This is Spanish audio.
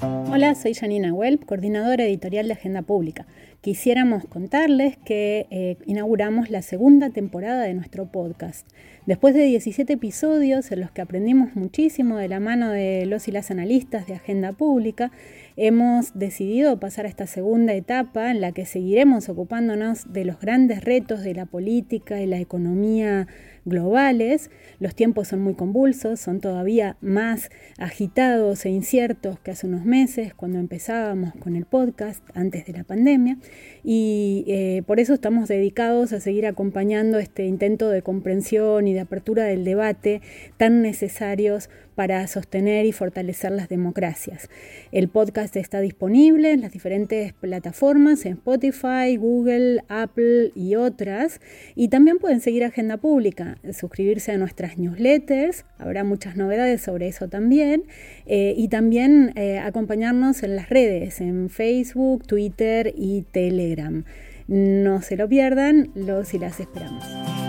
Bye. Hola, soy Janina Welp, coordinadora editorial de Agenda Pública. Quisiéramos contarles que eh, inauguramos la segunda temporada de nuestro podcast. Después de 17 episodios en los que aprendimos muchísimo de la mano de los y las analistas de Agenda Pública, hemos decidido pasar a esta segunda etapa en la que seguiremos ocupándonos de los grandes retos de la política y la economía globales. Los tiempos son muy convulsos, son todavía más agitados e inciertos que hace unos meses cuando empezábamos con el podcast antes de la pandemia y eh, por eso estamos dedicados a seguir acompañando este intento de comprensión y de apertura del debate tan necesarios para sostener y fortalecer las democracias. El podcast está disponible en las diferentes plataformas, en Spotify, Google, Apple y otras. Y también pueden seguir Agenda Pública, suscribirse a nuestras newsletters, habrá muchas novedades sobre eso también. Eh, y también eh, acompañarnos en las redes, en Facebook, Twitter y Telegram. No se lo pierdan, los y las esperamos.